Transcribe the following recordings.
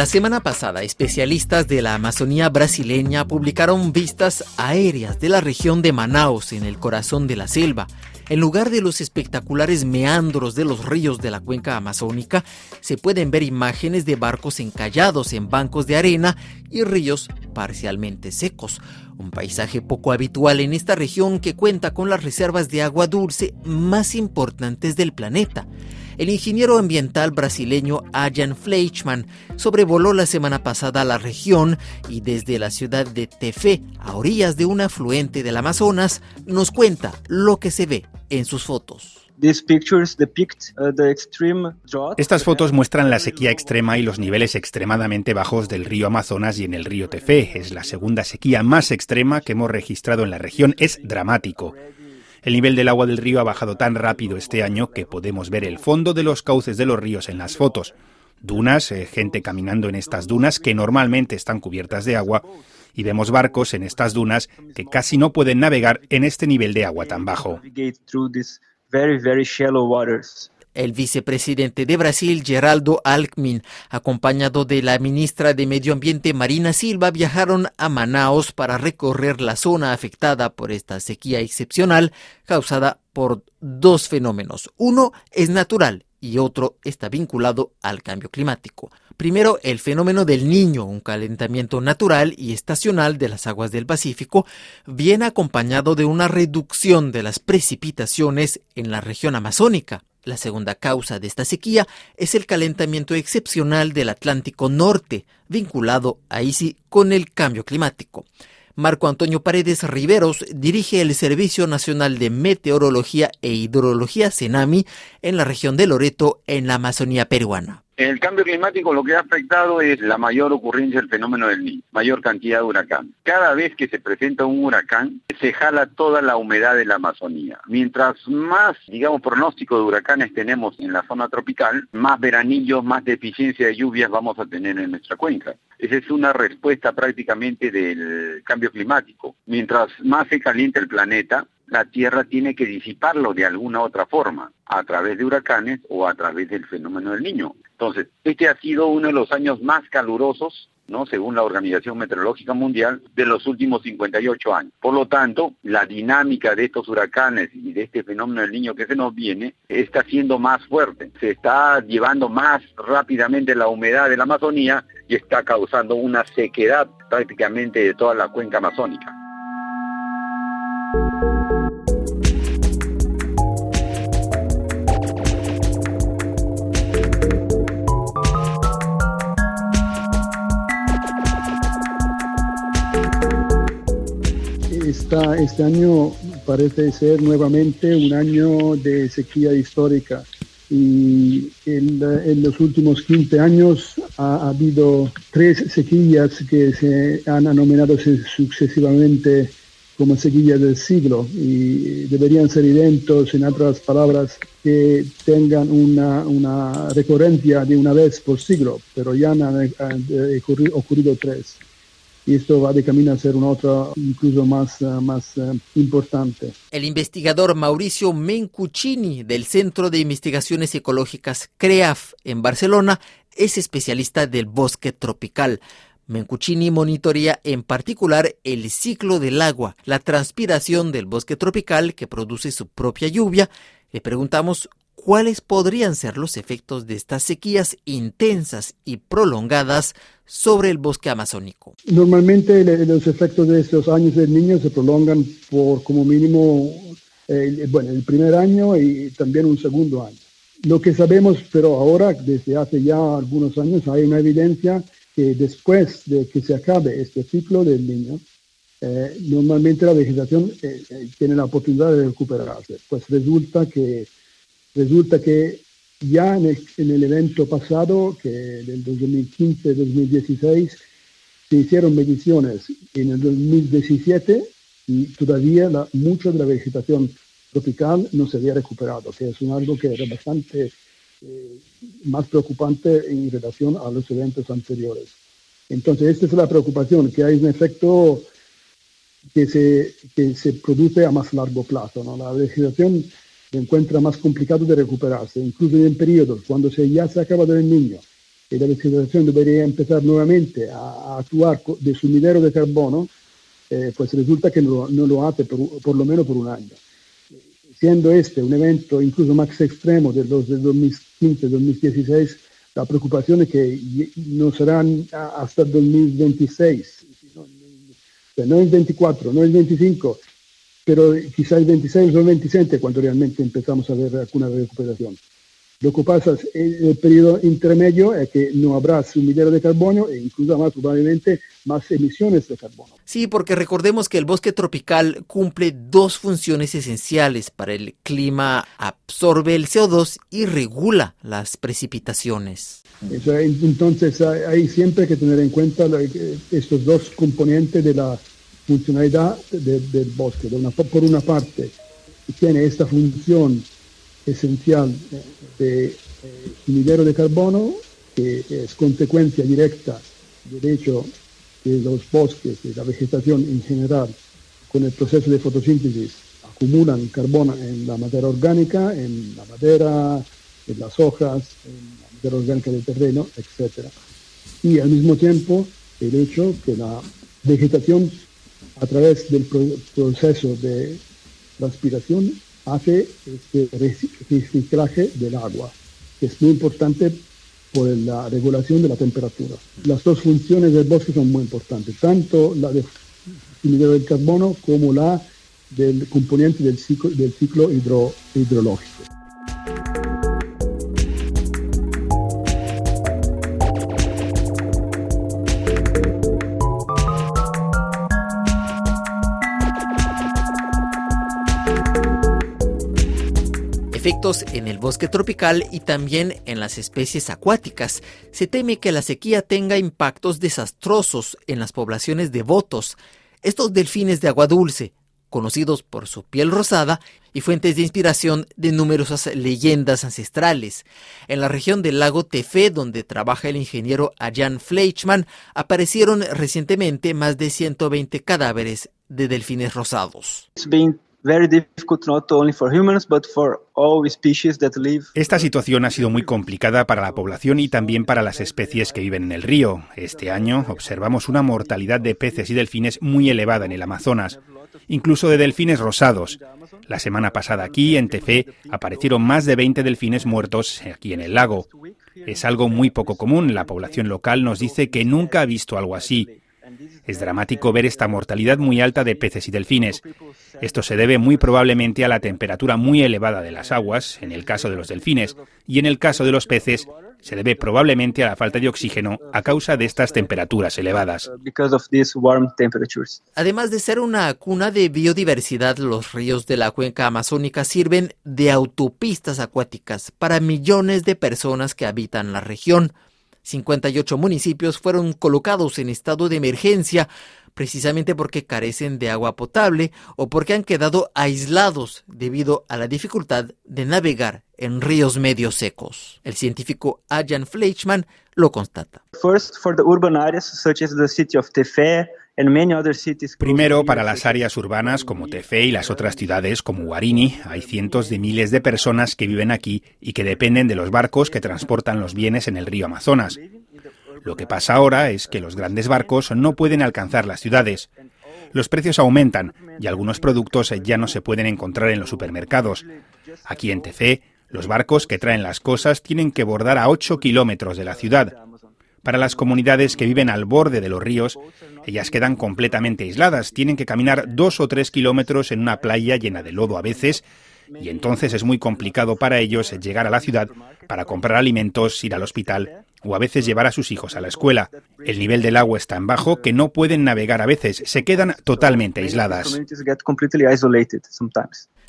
La semana pasada, especialistas de la Amazonía brasileña publicaron vistas aéreas de la región de Manaus, en el corazón de la selva. En lugar de los espectaculares meandros de los ríos de la cuenca amazónica, se pueden ver imágenes de barcos encallados en bancos de arena y ríos parcialmente secos. Un paisaje poco habitual en esta región que cuenta con las reservas de agua dulce más importantes del planeta. El ingeniero ambiental brasileño Ayan Fleischmann sobrevoló la semana pasada la región y desde la ciudad de Tefé, a orillas de un afluente del Amazonas, nos cuenta lo que se ve en sus fotos. Uh, Estas fotos muestran la sequía extrema y los niveles extremadamente bajos del río Amazonas y en el río Tefé. Es la segunda sequía más extrema que hemos registrado en la región. Es dramático. El nivel del agua del río ha bajado tan rápido este año que podemos ver el fondo de los cauces de los ríos en las fotos. Dunas, eh, gente caminando en estas dunas que normalmente están cubiertas de agua, y vemos barcos en estas dunas que casi no pueden navegar en este nivel de agua tan bajo. El vicepresidente de Brasil, Geraldo Alckmin, acompañado de la ministra de Medio Ambiente, Marina Silva, viajaron a Manaus para recorrer la zona afectada por esta sequía excepcional causada por dos fenómenos. Uno es natural y otro está vinculado al cambio climático. Primero, el fenómeno del niño, un calentamiento natural y estacional de las aguas del Pacífico, viene acompañado de una reducción de las precipitaciones en la región amazónica. La segunda causa de esta sequía es el calentamiento excepcional del Atlántico Norte, vinculado ahí sí con el cambio climático. Marco Antonio Paredes Riveros dirige el Servicio Nacional de Meteorología e Hidrología CENAMI en la región de Loreto, en la Amazonía peruana. El cambio climático lo que ha afectado es la mayor ocurrencia del fenómeno del niño, mayor cantidad de huracán. Cada vez que se presenta un huracán, se jala toda la humedad de la Amazonía. Mientras más, digamos, pronóstico de huracanes tenemos en la zona tropical, más veranillos, más deficiencia de lluvias vamos a tener en nuestra cuenca. Esa es una respuesta prácticamente del cambio climático. Mientras más se calienta el planeta, la Tierra tiene que disiparlo de alguna otra forma, a través de huracanes o a través del fenómeno del niño. Entonces, este ha sido uno de los años más calurosos, ¿no? según la Organización Meteorológica Mundial, de los últimos 58 años. Por lo tanto, la dinámica de estos huracanes y de este fenómeno del niño que se nos viene está siendo más fuerte. Se está llevando más rápidamente la humedad de la Amazonía y está causando una sequedad prácticamente de toda la cuenca amazónica. Este año parece ser nuevamente un año de sequía histórica y en, los últimos 15 años ha, habido tres sequías que se han anominado sucesivamente como sequías del siglo y deberían ser eventos, en otras palabras, que tengan una, una recurrencia de una vez por siglo, pero ya han, han ocurrido tres y esto va de camino a ser una otra incluso más, eh, más eh, importante. El investigador Mauricio Mencuccini del Centro de Investigaciones Ecológicas CREAF en Barcelona es especialista del bosque tropical. Mencuccini monitorea en particular el ciclo del agua, la transpiración del bosque tropical que produce su propia lluvia. Le preguntamos cuáles podrían ser los efectos de estas sequías intensas y prolongadas sobre el bosque amazónico. Normalmente los efectos de estos años del niño se prolongan por como mínimo bueno, el primer año y también un segundo año. Lo que sabemos, pero ahora, desde hace ya algunos años, hay una evidencia que después de que se acabe este ciclo del niño, eh, normalmente la vegetación eh, eh, tiene la oportunidad de recuperarse. Pues resulta que Resulta que ya en el, evento pasado, que del 2015-2016, se hicieron mediciones en el 2017 y todavía la, mucha de la vegetación tropical no se había recuperado, que es un algo que era bastante eh, más preocupante en relación a los eventos anteriores. Entonces, esta es la preocupación, que hay un efecto que se, que se produce a más largo plazo. ¿no? La vegetación se encuentra más complicado de recuperarse, incluso en periodos cuando se, ya se ha acabado el niño y la vegetación debería empezar nuevamente a, actuar de sumidero de carbono, eh, pues resulta que no, lo hace por, lo menos por un año. Siendo este un evento incluso más extremo de los de 2015-2016, la preocupación es que no serán hasta 2026, no es 24, no es 25, pero quizás el 26 o el 27 cuando realmente empezamos a ver alguna recuperación. Lo que pasa en el periodo intermedio es que no habrá sumidero de carbono e incluso más probablemente más emisiones de carbono. Sí, porque recordemos que el bosque tropical cumple dos funciones esenciales para el clima, absorbe el CO2 y regula las precipitaciones. Entonces hay siempre que tener en cuenta estos dos componentes de la funcionalidad del bosque. por una parte, tiene esta función esencial de eh, minero de carbono, que es consecuencia directa del hecho que los bosques, de la vegetación en general, con el proceso de fotosíntesis, acumulan carbono en la materia orgánica, en la madera, en las hojas, en la materia orgánica del terreno, etc. Y al mismo tiempo el hecho que la vegetación, a través del proceso de transpiración, hace este reciclaje del agua, que es muy importante por la regulación de la temperatura. Las dos funciones del bosque son muy importantes, tanto la de del carbono como la del componente del ciclo hidrológico. En el bosque tropical y también en las especies acuáticas. Se teme que la sequía tenga impactos desastrosos en las poblaciones de botos, estos delfines de agua dulce, conocidos por su piel rosada y fuentes de inspiración de numerosas leyendas ancestrales. En la región del lago Tefé, donde trabaja el ingeniero Ayan Fleischmann, aparecieron recientemente más de 120 cadáveres de delfines rosados. Esta situación ha sido muy complicada para la población y también para las especies que viven en el río. Este año observamos una mortalidad de peces y delfines muy elevada en el Amazonas, incluso de delfines rosados. La semana pasada aquí, en Tefé, aparecieron más de 20 delfines muertos aquí en el lago. Es algo muy poco común. La población local nos dice que nunca ha visto algo así. Es dramático ver esta mortalidad muy alta de peces y delfines. Esto se debe muy probablemente a la temperatura muy elevada de las aguas, en el caso de los delfines, y en el caso de los peces, se debe probablemente a la falta de oxígeno a causa de estas temperaturas elevadas. Además de ser una cuna de biodiversidad, los ríos de la cuenca amazónica sirven de autopistas acuáticas para millones de personas que habitan la región. 58 municipios fueron colocados en estado de emergencia precisamente porque carecen de agua potable o porque han quedado aislados debido a la dificultad de navegar en ríos medio secos. El científico Ajan Fleischmann lo constata. Primero, para las áreas urbanas como Tefe y las otras ciudades como Guarini, hay cientos de miles de personas que viven aquí y que dependen de los barcos que transportan los bienes en el río Amazonas. Lo que pasa ahora es que los grandes barcos no pueden alcanzar las ciudades. Los precios aumentan y algunos productos ya no se pueden encontrar en los supermercados. Aquí en Tefe, los barcos que traen las cosas tienen que bordar a 8 kilómetros de la ciudad. Para las comunidades que viven al borde de los ríos, ellas quedan completamente aisladas, tienen que caminar dos o tres kilómetros en una playa llena de lodo a veces, y entonces es muy complicado para ellos llegar a la ciudad para comprar alimentos, ir al hospital o a veces llevar a sus hijos a la escuela. El nivel del agua es tan bajo que no pueden navegar a veces, se quedan totalmente aisladas.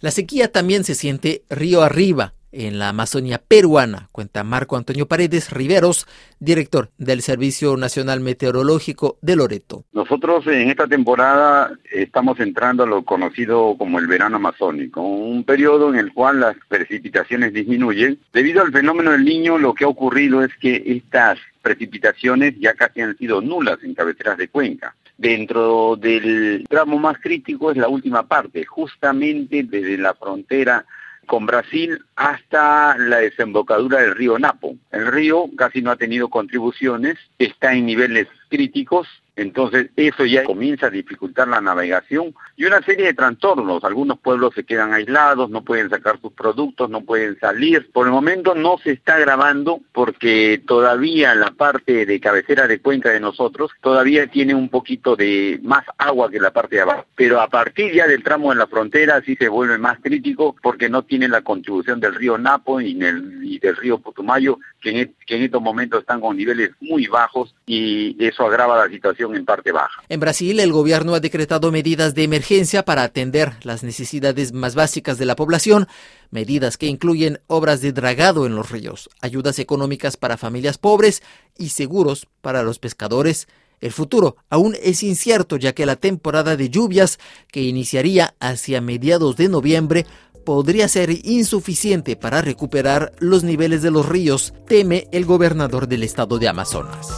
La sequía también se siente río arriba en la Amazonía peruana, cuenta Marco Antonio Paredes Riveros, director del Servicio Nacional Meteorológico de Loreto. Nosotros en esta temporada estamos entrando a lo conocido como el verano amazónico, un periodo en el cual las precipitaciones disminuyen. Debido al fenómeno del niño, lo que ha ocurrido es que estas precipitaciones ya casi han sido nulas en cabeceras de cuenca. Dentro del tramo más crítico es la última parte, justamente desde la frontera con Brasil hasta la desembocadura del río Napo. El río casi no ha tenido contribuciones, está en niveles críticos entonces eso ya comienza a dificultar la navegación y una serie de trastornos. Algunos pueblos se quedan aislados, no pueden sacar sus productos, no pueden salir. Por el momento no se está grabando porque todavía la parte de cabecera de cuenca de nosotros todavía tiene un poquito de más agua que la parte de abajo. Pero a partir ya del tramo en la frontera sí se vuelve más crítico porque no tiene la contribución río Napo y, del río Putumayo en, que en estos momentos están con niveles muy bajos y eso agrava la situación en parte baja. En Brasil, el gobierno ha decretado medidas de emergencia para atender las necesidades más básicas de la población, medidas que incluyen obras de dragado en los ríos, ayudas económicas para familias pobres y seguros para los pescadores. El futuro aún es incierto ya que la temporada de lluvias, que iniciaría hacia mediados de noviembre, podría ser insuficiente para recuperar los niveles de los ríos, teme el gobernador del estado de Amazonas.